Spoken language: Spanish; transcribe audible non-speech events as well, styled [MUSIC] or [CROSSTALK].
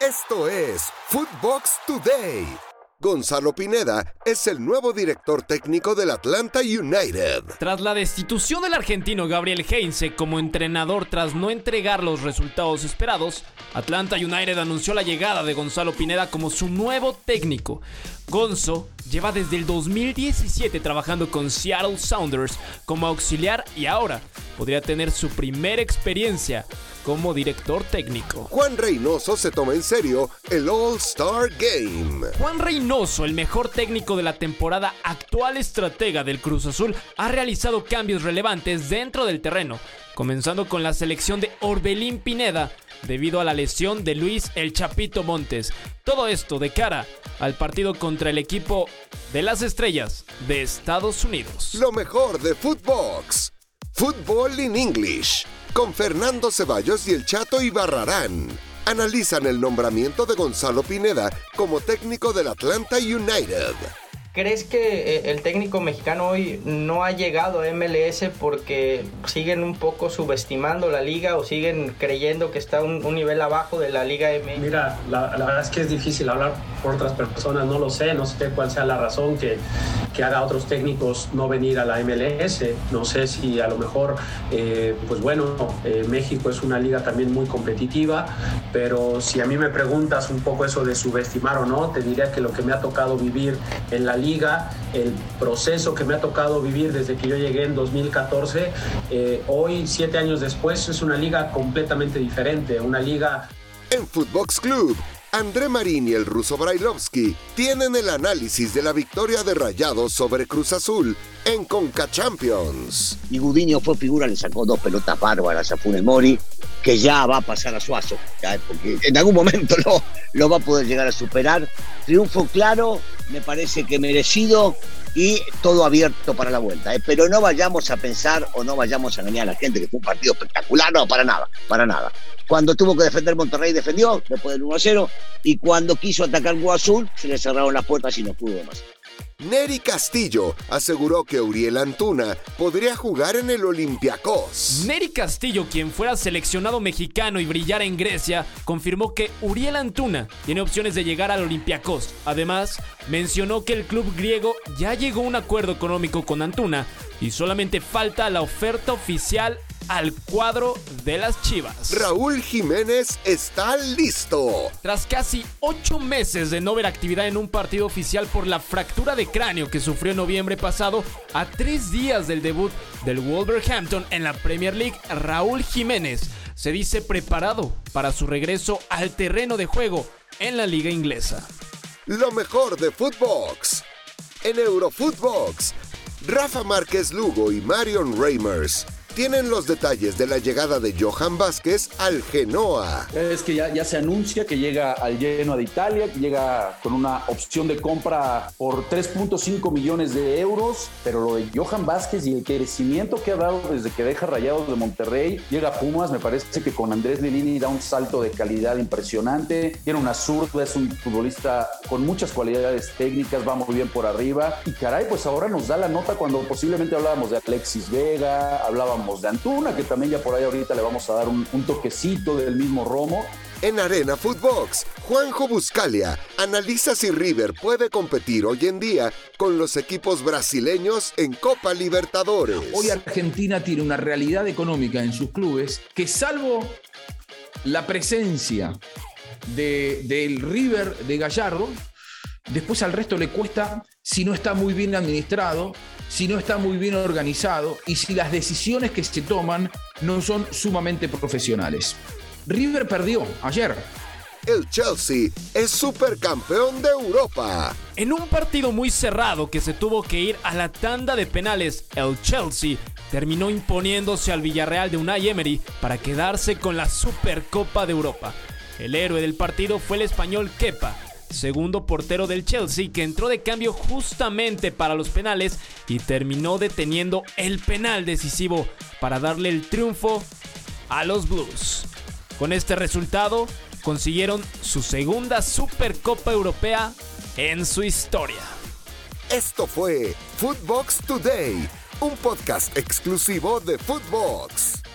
Esto es Footbox Today. Gonzalo Pineda es el nuevo director técnico del Atlanta United. Tras la destitución del argentino Gabriel Heinze como entrenador tras no entregar los resultados esperados, Atlanta United anunció la llegada de Gonzalo Pineda como su nuevo técnico. Gonzo lleva desde el 2017 trabajando con Seattle Sounders como auxiliar y ahora podría tener su primera experiencia como director técnico. Juan Reynoso se toma en serio el All-Star Game. Juan Reynoso, el mejor técnico de la temporada, actual estratega del Cruz Azul, ha realizado cambios relevantes dentro del terreno, comenzando con la selección de Orbelín Pineda debido a la lesión de Luis El Chapito Montes. Todo esto de cara al partido contra el equipo de las estrellas de Estados Unidos. Lo mejor de Footbox. Football in English con Fernando Ceballos y el Chato Ibarrarán. Analizan el nombramiento de Gonzalo Pineda como técnico del Atlanta United. ¿Crees que eh, el técnico mexicano hoy no ha llegado a MLS porque siguen un poco subestimando la liga o siguen creyendo que está un, nivel abajo de la liga MX? Mira, la, verdad es que es difícil hablar por otras personas, no lo sé, no sé cuál sea la razón que, que haga otros técnicos no venir a la MLS. No sé si a lo mejor, eh, pues bueno, eh, México es una liga también muy competitiva, pero si a mí me preguntas un poco eso de subestimar o no, te diría que lo que me ha tocado vivir en la liga, liga, el proceso que me ha tocado vivir desde que yo llegué en 2014, eh, hoy, siete años después, es una liga completamente diferente, una liga... En Footbox Club, André Marín y el ruso Brailovsky tienen el análisis de la victoria de Rayados sobre Cruz Azul en Conca Champions. Y Gudiño fue figura, le sacó dos pelotas bárbaras a Funes Mori, que ya va a pasar a Suazo, porque en algún momento [LAUGHS] lo, lo va a poder llegar a superar. Triunfo claro, me parece que merecido y todo abierto para la vuelta. ¿eh? Pero no vayamos a pensar o no vayamos a engañar a la gente que fue un partido espectacular, no, para nada, para nada. Cuando tuvo que defender Monterrey defendió, después del 1-0, y cuando quiso atacar Azul se le cerraron las puertas y no pudo más. Neri Castillo aseguró que Uriel Antuna podría jugar en el Olympiacos. Neri Castillo, quien fuera seleccionado mexicano y brillara en Grecia, confirmó que Uriel Antuna tiene opciones de llegar al Olympiacos. Además, mencionó que el club griego ya llegó a un acuerdo económico con Antuna y solamente falta la oferta oficial al cuadro de las Chivas. Raúl Jiménez está listo. Tras casi ocho meses de no ver actividad en un partido oficial por la fractura de cráneo que sufrió en noviembre pasado, a tres días del debut del Wolverhampton en la Premier League, Raúl Jiménez se dice preparado para su regreso al terreno de juego en la liga inglesa. Lo mejor de Footbox. En Eurofootbox, Rafa Márquez Lugo y Marion Reimers tienen los detalles de la llegada de Johan Vázquez al Genoa. Es que ya, ya se anuncia que llega al Genoa de Italia, que llega con una opción de compra por 3.5 millones de euros, pero lo de Johan Vázquez y el crecimiento que ha dado desde que deja Rayados de Monterrey, llega a Pumas, me parece que con Andrés Lilini da un salto de calidad impresionante, tiene una zurda, es un futbolista con muchas cualidades técnicas, va muy bien por arriba, y caray, pues ahora nos da la nota cuando posiblemente hablábamos de Alexis Vega, hablábamos de Antuna, que también ya por ahí ahorita le vamos a dar un, toquecito del mismo Romo. En Arena Footbox, Juanjo Buscalia analiza si River puede competir hoy en día con los equipos brasileños en Copa Libertadores. Hoy Argentina tiene una realidad económica en sus clubes que salvo la presencia del River de Gallardo, después al resto le cuesta si no está muy bien administrado, si no está muy bien organizado y si las decisiones que se toman no son sumamente profesionales. River perdió ayer. El Chelsea es supercampeón de Europa. En un partido muy cerrado que se tuvo que ir a la tanda de penales, el Chelsea terminó imponiéndose al Villarreal de Unai Emery para quedarse con la Supercopa de Europa. El héroe del partido fue el español Kepa, segundo portero del Chelsea, que entró de cambio justamente para los penales y terminó deteniendo el penal decisivo para darle el triunfo a los Blues. Con este resultado, consiguieron su segunda Supercopa Europea en su historia. Esto fue Footbox Today, un podcast exclusivo de Footbox.